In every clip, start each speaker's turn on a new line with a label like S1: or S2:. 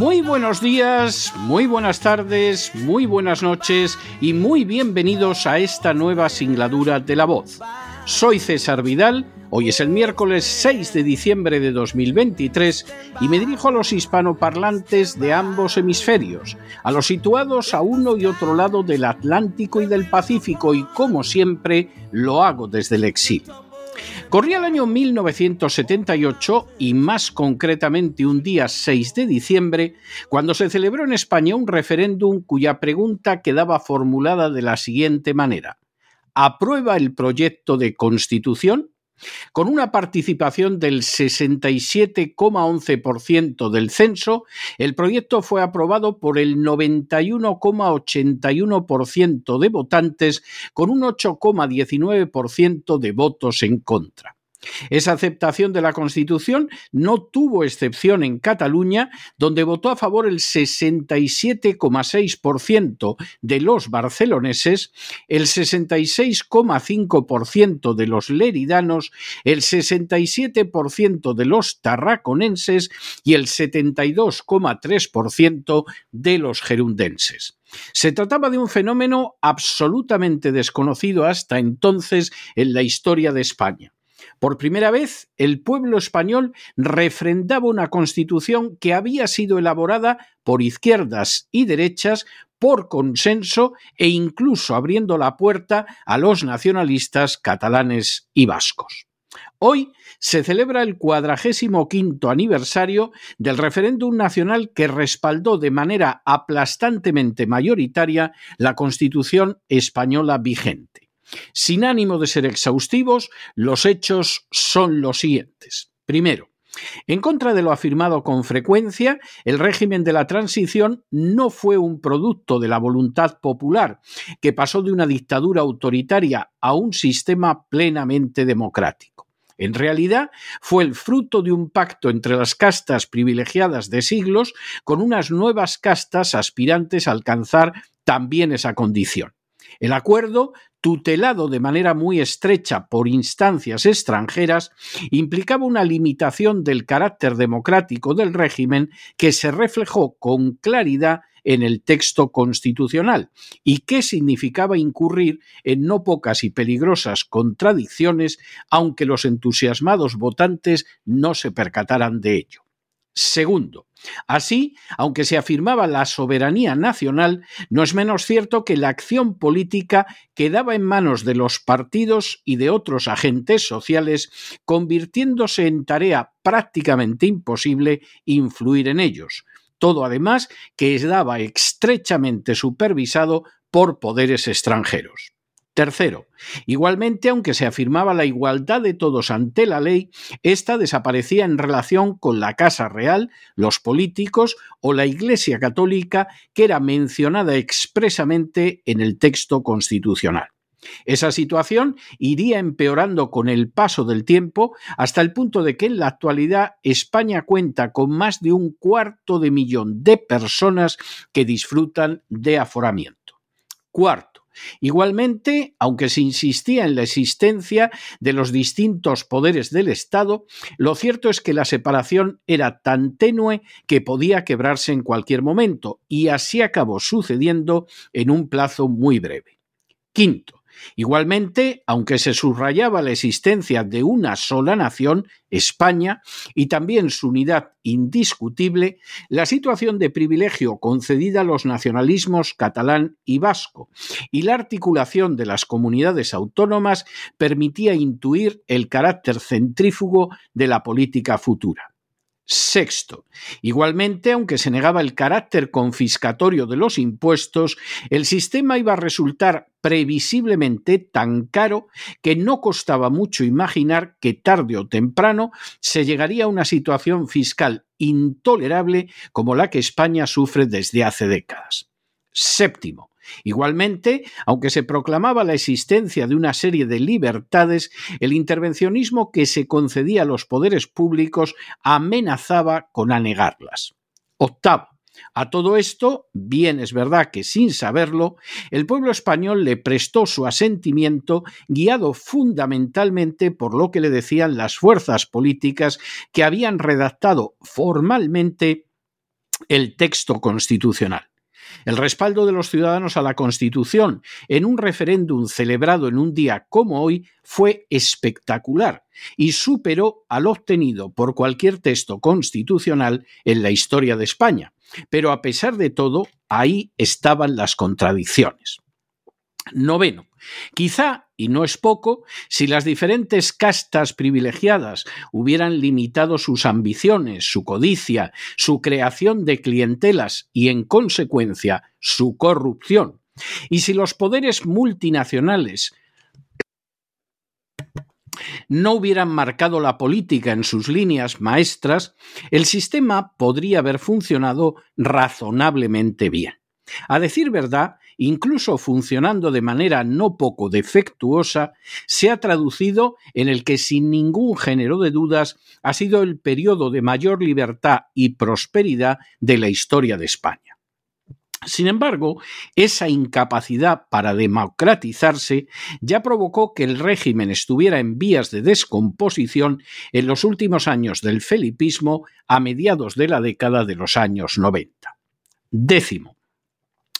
S1: Muy buenos días, muy buenas tardes, muy buenas noches y muy bienvenidos a esta nueva singladura de La Voz. Soy César Vidal, hoy es el miércoles 6 de diciembre de 2023 y me dirijo a los hispanoparlantes de ambos hemisferios, a los situados a uno y otro lado del Atlántico y del Pacífico y como siempre lo hago desde el exilio. Corría el año 1978 y más concretamente un día 6 de diciembre, cuando se celebró en España un referéndum cuya pregunta quedaba formulada de la siguiente manera. ¿Aprueba el proyecto de constitución? Con una participación del 67,11% del censo, el proyecto fue aprobado por el 91,81% de votantes, con un 8,19% de votos en contra. Esa aceptación de la Constitución no tuvo excepción en Cataluña, donde votó a favor el 67,6% de los barceloneses, el 66,5% de los leridanos, el 67% de los tarraconenses y el 72,3% de los gerundenses. Se trataba de un fenómeno absolutamente desconocido hasta entonces en la historia de España. Por primera vez, el pueblo español refrendaba una constitución que había sido elaborada por izquierdas y derechas por consenso e incluso abriendo la puerta a los nacionalistas catalanes y vascos. Hoy se celebra el cuadragésimo quinto aniversario del referéndum nacional que respaldó de manera aplastantemente mayoritaria la Constitución española vigente. Sin ánimo de ser exhaustivos, los hechos son los siguientes. Primero, en contra de lo afirmado con frecuencia, el régimen de la transición no fue un producto de la voluntad popular, que pasó de una dictadura autoritaria a un sistema plenamente democrático. En realidad, fue el fruto de un pacto entre las castas privilegiadas de siglos con unas nuevas castas aspirantes a alcanzar también esa condición. El acuerdo tutelado de manera muy estrecha por instancias extranjeras, implicaba una limitación del carácter democrático del régimen que se reflejó con claridad en el texto constitucional y que significaba incurrir en no pocas y peligrosas contradicciones, aunque los entusiasmados votantes no se percataran de ello. Segundo, así, aunque se afirmaba la soberanía nacional, no es menos cierto que la acción política quedaba en manos de los partidos y de otros agentes sociales, convirtiéndose en tarea prácticamente imposible influir en ellos. Todo además que estaba estrechamente supervisado por poderes extranjeros. Tercero, igualmente, aunque se afirmaba la igualdad de todos ante la ley, ésta desaparecía en relación con la Casa Real, los políticos o la Iglesia Católica, que era mencionada expresamente en el texto constitucional. Esa situación iría empeorando con el paso del tiempo hasta el punto de que en la actualidad España cuenta con más de un cuarto de millón de personas que disfrutan de aforamiento. Cuarto, Igualmente, aunque se insistía en la existencia de los distintos poderes del Estado, lo cierto es que la separación era tan tenue que podía quebrarse en cualquier momento, y así acabó sucediendo en un plazo muy breve. Quinto, Igualmente, aunque se subrayaba la existencia de una sola nación, España, y también su unidad indiscutible, la situación de privilegio concedida a los nacionalismos catalán y vasco y la articulación de las comunidades autónomas permitía intuir el carácter centrífugo de la política futura. Sexto, igualmente, aunque se negaba el carácter confiscatorio de los impuestos, el sistema iba a resultar previsiblemente tan caro que no costaba mucho imaginar que tarde o temprano se llegaría a una situación fiscal intolerable como la que España sufre desde hace décadas. Séptimo, Igualmente, aunque se proclamaba la existencia de una serie de libertades, el intervencionismo que se concedía a los poderes públicos amenazaba con anegarlas. Octavo. A todo esto, bien es verdad que sin saberlo, el pueblo español le prestó su asentimiento guiado fundamentalmente por lo que le decían las fuerzas políticas que habían redactado formalmente el texto constitucional. El respaldo de los ciudadanos a la Constitución en un referéndum celebrado en un día como hoy fue espectacular y superó al obtenido por cualquier texto constitucional en la historia de España. Pero a pesar de todo, ahí estaban las contradicciones. Noveno. Quizá, y no es poco, si las diferentes castas privilegiadas hubieran limitado sus ambiciones, su codicia, su creación de clientelas y, en consecuencia, su corrupción, y si los poderes multinacionales no hubieran marcado la política en sus líneas maestras, el sistema podría haber funcionado razonablemente bien. A decir verdad, incluso funcionando de manera no poco defectuosa, se ha traducido en el que sin ningún género de dudas ha sido el periodo de mayor libertad y prosperidad de la historia de España. Sin embargo, esa incapacidad para democratizarse ya provocó que el régimen estuviera en vías de descomposición en los últimos años del felipismo a mediados de la década de los años 90. Décimo,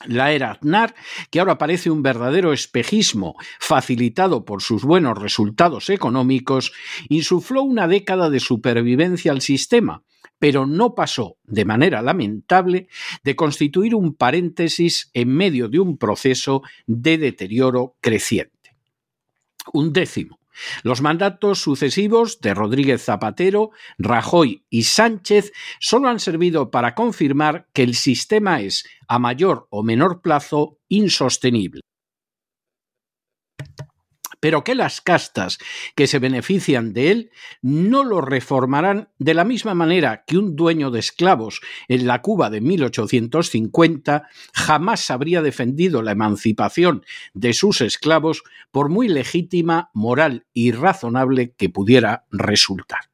S1: la era Aznar, que ahora parece un verdadero espejismo facilitado por sus buenos resultados económicos, insufló una década de supervivencia al sistema, pero no pasó, de manera lamentable, de constituir un paréntesis en medio de un proceso de deterioro creciente. Un décimo. Los mandatos sucesivos de Rodríguez Zapatero, Rajoy y Sánchez solo han servido para confirmar que el sistema es, a mayor o menor plazo, insostenible pero que las castas que se benefician de él no lo reformarán de la misma manera que un dueño de esclavos en la Cuba de 1850 jamás habría defendido la emancipación de sus esclavos por muy legítima, moral y razonable que pudiera resultar.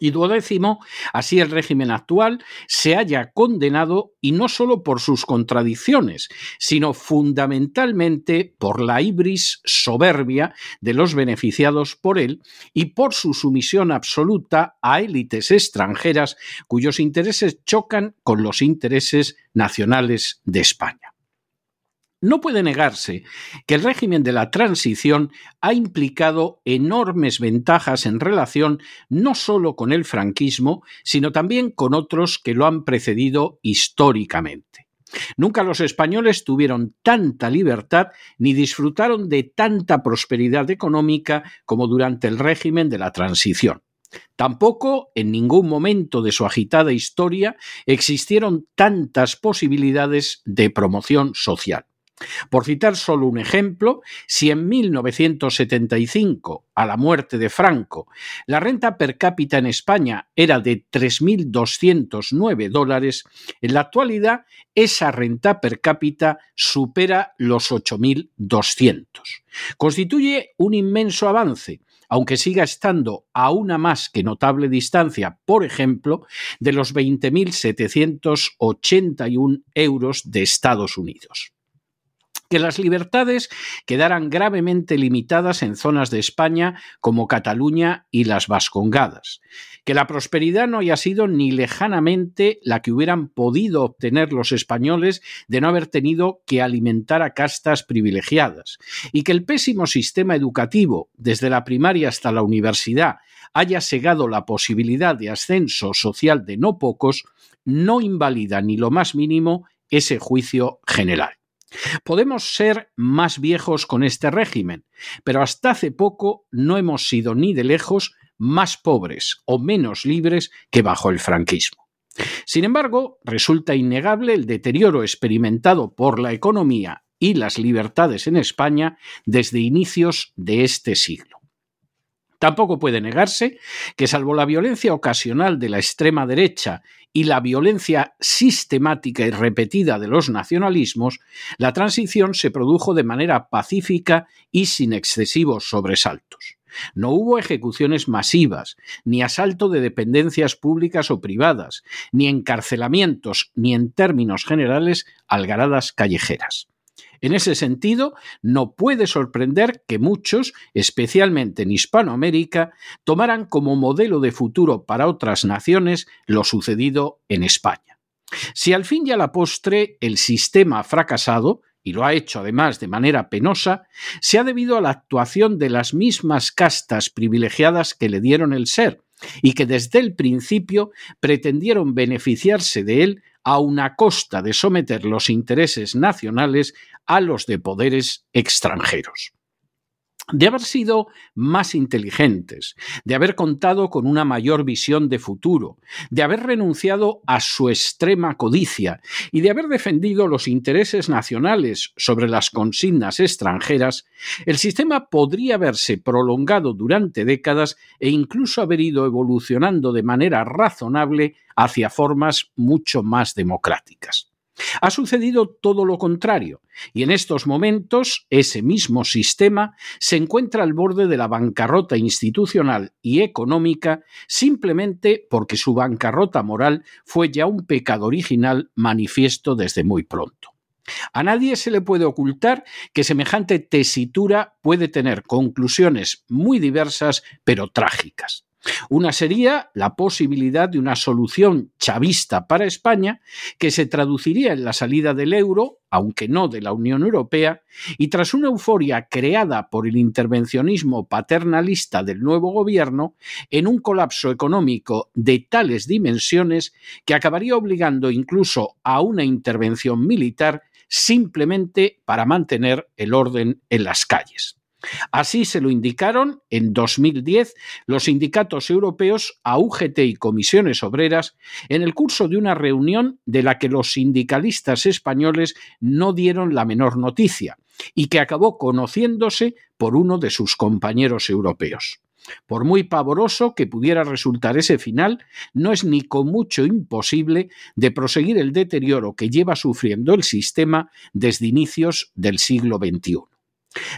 S1: Y duodécimo, así el régimen actual se haya condenado y no solo por sus contradicciones, sino fundamentalmente por la ibris soberbia de los beneficiados por él y por su sumisión absoluta a élites extranjeras cuyos intereses chocan con los intereses nacionales de España. No puede negarse que el régimen de la transición ha implicado enormes ventajas en relación no solo con el franquismo, sino también con otros que lo han precedido históricamente. Nunca los españoles tuvieron tanta libertad ni disfrutaron de tanta prosperidad económica como durante el régimen de la transición. Tampoco en ningún momento de su agitada historia existieron tantas posibilidades de promoción social. Por citar solo un ejemplo, si en 1975, a la muerte de Franco, la renta per cápita en España era de 3.209 dólares, en la actualidad esa renta per cápita supera los 8.200. Constituye un inmenso avance, aunque siga estando a una más que notable distancia, por ejemplo, de los 20.781 euros de Estados Unidos. Que las libertades quedaran gravemente limitadas en zonas de España como Cataluña y las Vascongadas, que la prosperidad no haya sido ni lejanamente la que hubieran podido obtener los españoles de no haber tenido que alimentar a castas privilegiadas, y que el pésimo sistema educativo, desde la primaria hasta la universidad, haya segado la posibilidad de ascenso social de no pocos, no invalida ni lo más mínimo ese juicio general. Podemos ser más viejos con este régimen, pero hasta hace poco no hemos sido ni de lejos más pobres o menos libres que bajo el franquismo. Sin embargo, resulta innegable el deterioro experimentado por la economía y las libertades en España desde inicios de este siglo. Tampoco puede negarse que, salvo la violencia ocasional de la extrema derecha y la violencia sistemática y repetida de los nacionalismos, la transición se produjo de manera pacífica y sin excesivos sobresaltos. No hubo ejecuciones masivas, ni asalto de dependencias públicas o privadas, ni encarcelamientos, ni en términos generales algaradas callejeras. En ese sentido, no puede sorprender que muchos, especialmente en Hispanoamérica, tomaran como modelo de futuro para otras naciones lo sucedido en España. Si al fin y a la postre el sistema ha fracasado, y lo ha hecho además de manera penosa, se ha debido a la actuación de las mismas castas privilegiadas que le dieron el ser, y que desde el principio pretendieron beneficiarse de él a una costa de someter los intereses nacionales a los de poderes extranjeros de haber sido más inteligentes, de haber contado con una mayor visión de futuro, de haber renunciado a su extrema codicia y de haber defendido los intereses nacionales sobre las consignas extranjeras, el sistema podría haberse prolongado durante décadas e incluso haber ido evolucionando de manera razonable hacia formas mucho más democráticas. Ha sucedido todo lo contrario, y en estos momentos ese mismo sistema se encuentra al borde de la bancarrota institucional y económica simplemente porque su bancarrota moral fue ya un pecado original manifiesto desde muy pronto. A nadie se le puede ocultar que semejante tesitura puede tener conclusiones muy diversas pero trágicas. Una sería la posibilidad de una solución chavista para España que se traduciría en la salida del euro, aunque no de la Unión Europea, y tras una euforia creada por el intervencionismo paternalista del nuevo gobierno, en un colapso económico de tales dimensiones que acabaría obligando incluso a una intervención militar simplemente para mantener el orden en las calles. Así se lo indicaron en 2010 los sindicatos europeos a UGT y comisiones obreras en el curso de una reunión de la que los sindicalistas españoles no dieron la menor noticia y que acabó conociéndose por uno de sus compañeros europeos. Por muy pavoroso que pudiera resultar ese final, no es ni con mucho imposible de proseguir el deterioro que lleva sufriendo el sistema desde inicios del siglo XXI.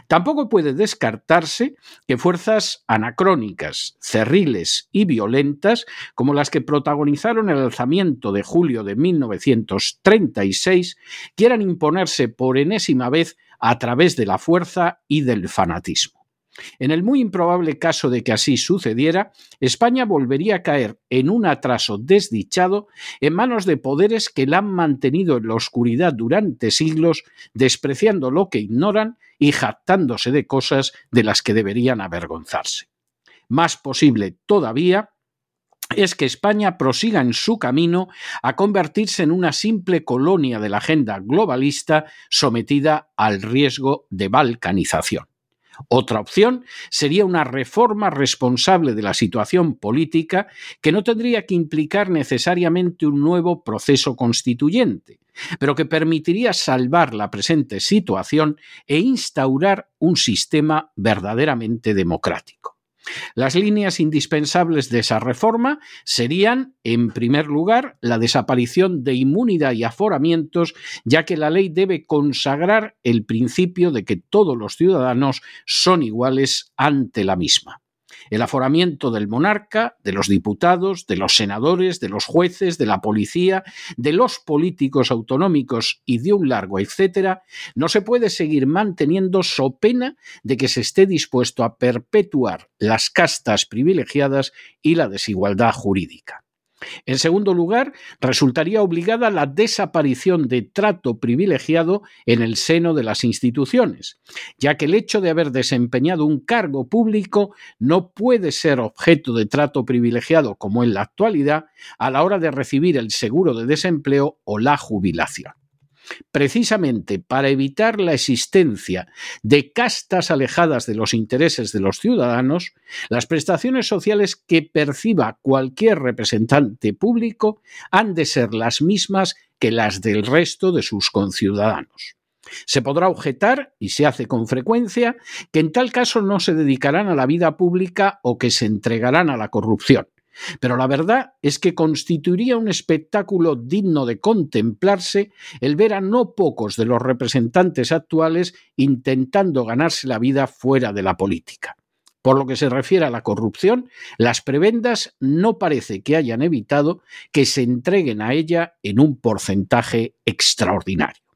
S1: Tampoco puede descartarse que fuerzas anacrónicas, cerriles y violentas, como las que protagonizaron el alzamiento de julio de 1936, quieran imponerse por enésima vez a través de la fuerza y del fanatismo. En el muy improbable caso de que así sucediera, España volvería a caer en un atraso desdichado en manos de poderes que la han mantenido en la oscuridad durante siglos, despreciando lo que ignoran y jactándose de cosas de las que deberían avergonzarse. Más posible todavía es que España prosiga en su camino a convertirse en una simple colonia de la agenda globalista sometida al riesgo de balcanización. Otra opción sería una reforma responsable de la situación política que no tendría que implicar necesariamente un nuevo proceso constituyente, pero que permitiría salvar la presente situación e instaurar un sistema verdaderamente democrático. Las líneas indispensables de esa reforma serían, en primer lugar, la desaparición de inmunidad y aforamientos, ya que la ley debe consagrar el principio de que todos los ciudadanos son iguales ante la misma. El aforamiento del monarca, de los diputados, de los senadores, de los jueces, de la policía, de los políticos autonómicos y de un largo etcétera, no se puede seguir manteniendo so pena de que se esté dispuesto a perpetuar las castas privilegiadas y la desigualdad jurídica. En segundo lugar, resultaría obligada la desaparición de trato privilegiado en el seno de las instituciones, ya que el hecho de haber desempeñado un cargo público no puede ser objeto de trato privilegiado como en la actualidad a la hora de recibir el seguro de desempleo o la jubilación precisamente para evitar la existencia de castas alejadas de los intereses de los ciudadanos, las prestaciones sociales que perciba cualquier representante público han de ser las mismas que las del resto de sus conciudadanos. Se podrá objetar, y se hace con frecuencia, que en tal caso no se dedicarán a la vida pública o que se entregarán a la corrupción. Pero la verdad es que constituiría un espectáculo digno de contemplarse el ver a no pocos de los representantes actuales intentando ganarse la vida fuera de la política. Por lo que se refiere a la corrupción, las prebendas no parece que hayan evitado que se entreguen a ella en un porcentaje extraordinario.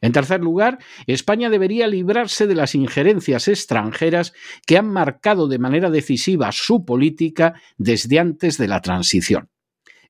S1: En tercer lugar, España debería librarse de las injerencias extranjeras que han marcado de manera decisiva su política desde antes de la transición.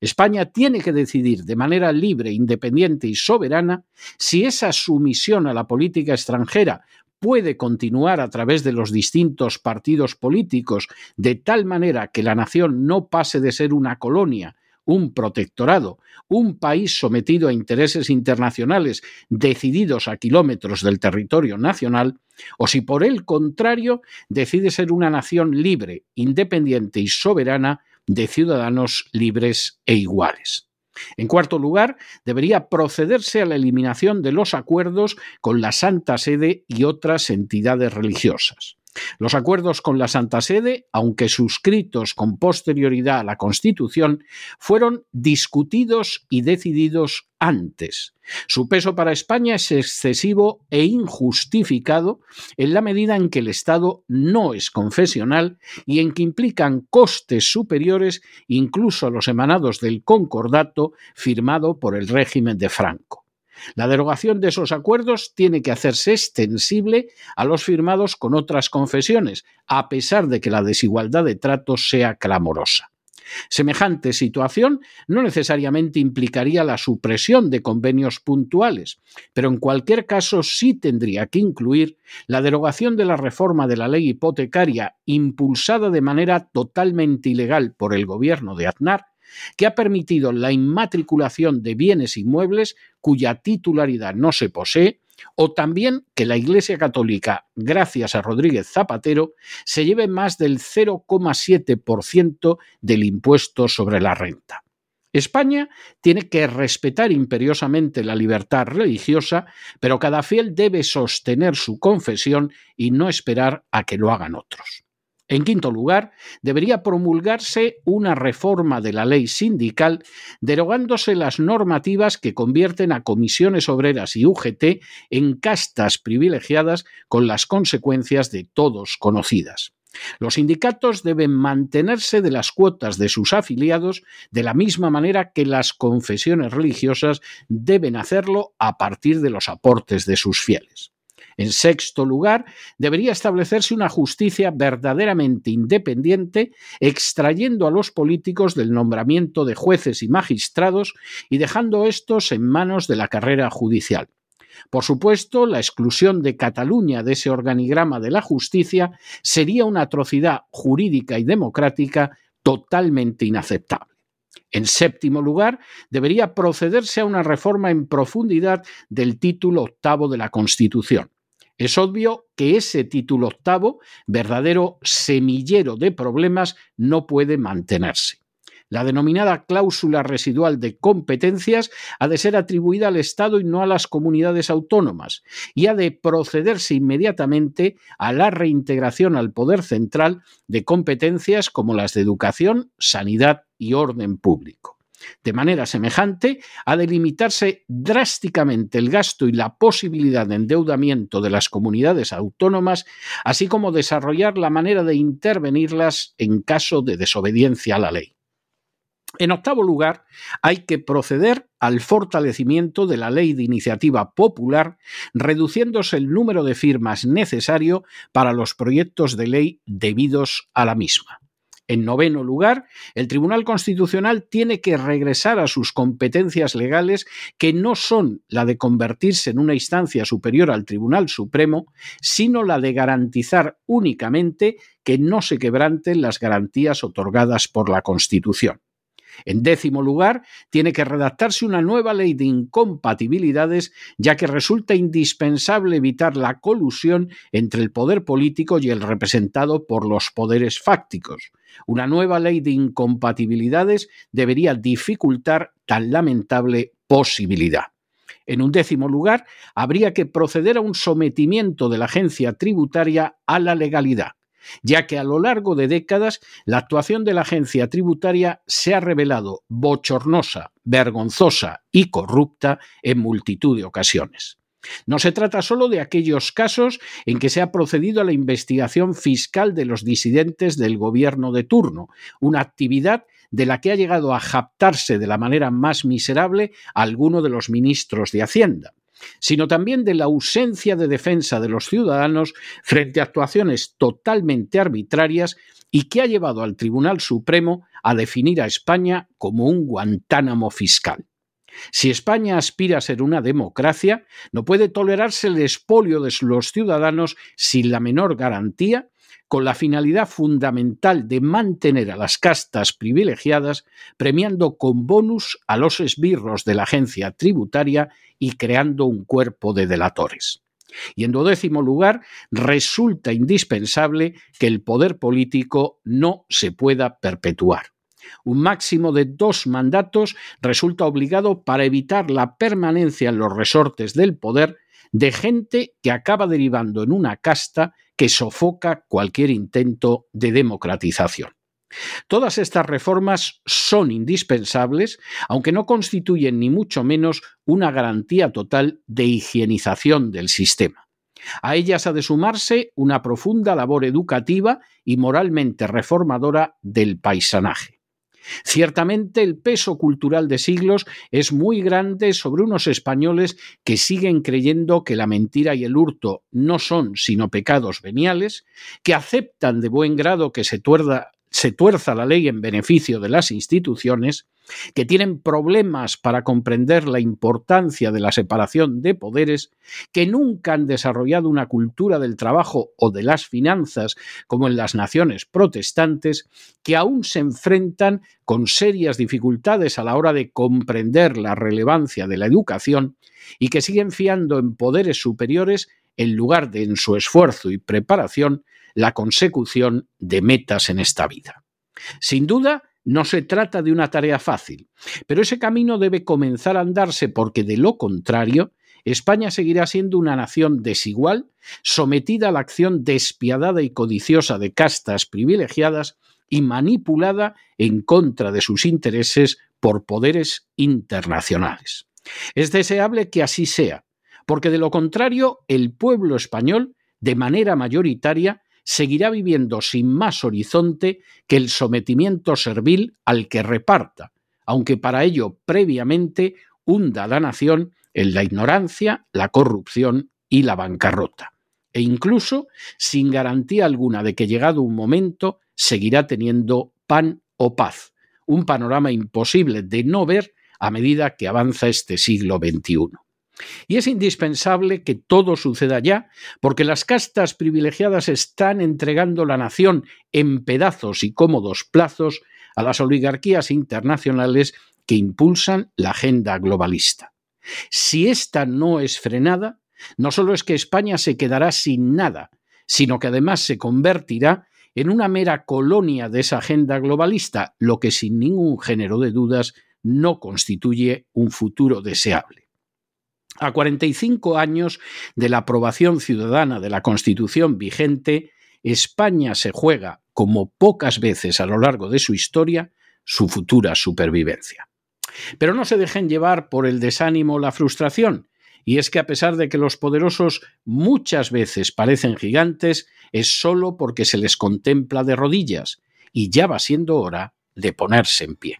S1: España tiene que decidir de manera libre, independiente y soberana si esa sumisión a la política extranjera puede continuar a través de los distintos partidos políticos de tal manera que la nación no pase de ser una colonia un protectorado, un país sometido a intereses internacionales decididos a kilómetros del territorio nacional, o si por el contrario decide ser una nación libre, independiente y soberana de ciudadanos libres e iguales. En cuarto lugar, debería procederse a la eliminación de los acuerdos con la Santa Sede y otras entidades religiosas. Los acuerdos con la Santa Sede, aunque suscritos con posterioridad a la Constitución, fueron discutidos y decididos antes. Su peso para España es excesivo e injustificado en la medida en que el Estado no es confesional y en que implican costes superiores incluso a los emanados del concordato firmado por el régimen de Franco. La derogación de esos acuerdos tiene que hacerse extensible a los firmados con otras confesiones, a pesar de que la desigualdad de trato sea clamorosa. Semejante situación no necesariamente implicaría la supresión de convenios puntuales, pero en cualquier caso sí tendría que incluir la derogación de la reforma de la ley hipotecaria impulsada de manera totalmente ilegal por el gobierno de Aznar que ha permitido la inmatriculación de bienes inmuebles cuya titularidad no se posee, o también que la Iglesia Católica, gracias a Rodríguez Zapatero, se lleve más del 0,7% del impuesto sobre la renta. España tiene que respetar imperiosamente la libertad religiosa, pero cada fiel debe sostener su confesión y no esperar a que lo hagan otros. En quinto lugar, debería promulgarse una reforma de la ley sindical derogándose las normativas que convierten a comisiones obreras y UGT en castas privilegiadas con las consecuencias de todos conocidas. Los sindicatos deben mantenerse de las cuotas de sus afiliados de la misma manera que las confesiones religiosas deben hacerlo a partir de los aportes de sus fieles. En sexto lugar, debería establecerse una justicia verdaderamente independiente, extrayendo a los políticos del nombramiento de jueces y magistrados y dejando estos en manos de la carrera judicial. Por supuesto, la exclusión de Cataluña de ese organigrama de la justicia sería una atrocidad jurídica y democrática totalmente inaceptable. En séptimo lugar, debería procederse a una reforma en profundidad del título octavo de la Constitución. Es obvio que ese título octavo, verdadero semillero de problemas, no puede mantenerse. La denominada cláusula residual de competencias ha de ser atribuida al Estado y no a las comunidades autónomas, y ha de procederse inmediatamente a la reintegración al Poder Central de competencias como las de educación, sanidad y orden público. De manera semejante, ha de limitarse drásticamente el gasto y la posibilidad de endeudamiento de las comunidades autónomas, así como desarrollar la manera de intervenirlas en caso de desobediencia a la ley. En octavo lugar, hay que proceder al fortalecimiento de la ley de iniciativa popular, reduciéndose el número de firmas necesario para los proyectos de ley debidos a la misma. En noveno lugar, el Tribunal Constitucional tiene que regresar a sus competencias legales, que no son la de convertirse en una instancia superior al Tribunal Supremo, sino la de garantizar únicamente que no se quebranten las garantías otorgadas por la Constitución. En décimo lugar, tiene que redactarse una nueva ley de incompatibilidades, ya que resulta indispensable evitar la colusión entre el poder político y el representado por los poderes fácticos. Una nueva ley de incompatibilidades debería dificultar tan lamentable posibilidad. En un décimo lugar, habría que proceder a un sometimiento de la agencia tributaria a la legalidad ya que a lo largo de décadas la actuación de la agencia tributaria se ha revelado bochornosa, vergonzosa y corrupta en multitud de ocasiones. No se trata solo de aquellos casos en que se ha procedido a la investigación fiscal de los disidentes del gobierno de turno, una actividad de la que ha llegado a japtarse de la manera más miserable alguno de los ministros de Hacienda sino también de la ausencia de defensa de los ciudadanos frente a actuaciones totalmente arbitrarias y que ha llevado al Tribunal Supremo a definir a España como un Guantánamo fiscal. Si España aspira a ser una democracia, no puede tolerarse el expolio de los ciudadanos sin la menor garantía con la finalidad fundamental de mantener a las castas privilegiadas, premiando con bonus a los esbirros de la agencia tributaria y creando un cuerpo de delatores. Y en duodécimo lugar, resulta indispensable que el poder político no se pueda perpetuar. Un máximo de dos mandatos resulta obligado para evitar la permanencia en los resortes del poder de gente que acaba derivando en una casta que sofoca cualquier intento de democratización. Todas estas reformas son indispensables, aunque no constituyen ni mucho menos una garantía total de higienización del sistema. A ellas ha de sumarse una profunda labor educativa y moralmente reformadora del paisanaje. Ciertamente el peso cultural de siglos es muy grande sobre unos españoles que siguen creyendo que la mentira y el hurto no son sino pecados veniales, que aceptan de buen grado que se tuerda se tuerza la ley en beneficio de las instituciones, que tienen problemas para comprender la importancia de la separación de poderes, que nunca han desarrollado una cultura del trabajo o de las finanzas como en las naciones protestantes, que aún se enfrentan con serias dificultades a la hora de comprender la relevancia de la educación y que siguen fiando en poderes superiores en lugar de en su esfuerzo y preparación la consecución de metas en esta vida. Sin duda, no se trata de una tarea fácil, pero ese camino debe comenzar a andarse porque de lo contrario, España seguirá siendo una nación desigual, sometida a la acción despiadada y codiciosa de castas privilegiadas y manipulada en contra de sus intereses por poderes internacionales. Es deseable que así sea, porque de lo contrario el pueblo español, de manera mayoritaria, seguirá viviendo sin más horizonte que el sometimiento servil al que reparta, aunque para ello previamente hunda la nación en la ignorancia, la corrupción y la bancarrota, e incluso sin garantía alguna de que llegado un momento seguirá teniendo pan o paz, un panorama imposible de no ver a medida que avanza este siglo XXI. Y es indispensable que todo suceda ya, porque las castas privilegiadas están entregando la nación en pedazos y cómodos plazos a las oligarquías internacionales que impulsan la agenda globalista. Si esta no es frenada, no solo es que España se quedará sin nada, sino que además se convertirá en una mera colonia de esa agenda globalista, lo que sin ningún género de dudas no constituye un futuro deseable. A 45 años de la aprobación ciudadana de la Constitución vigente, España se juega, como pocas veces a lo largo de su historia, su futura supervivencia. Pero no se dejen llevar por el desánimo o la frustración. Y es que a pesar de que los poderosos muchas veces parecen gigantes, es solo porque se les contempla de rodillas, y ya va siendo hora de ponerse en pie.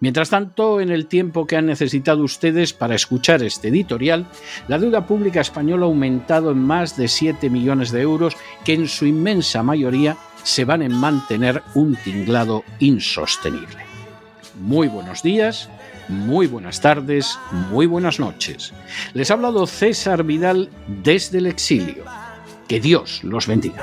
S1: Mientras tanto, en el tiempo que han necesitado ustedes para escuchar este editorial, la deuda pública española ha aumentado en más de 7 millones de euros que en su inmensa mayoría se van a mantener un tinglado insostenible. Muy buenos días, muy buenas tardes, muy buenas noches. Les ha hablado César Vidal desde el exilio. Que Dios los bendiga.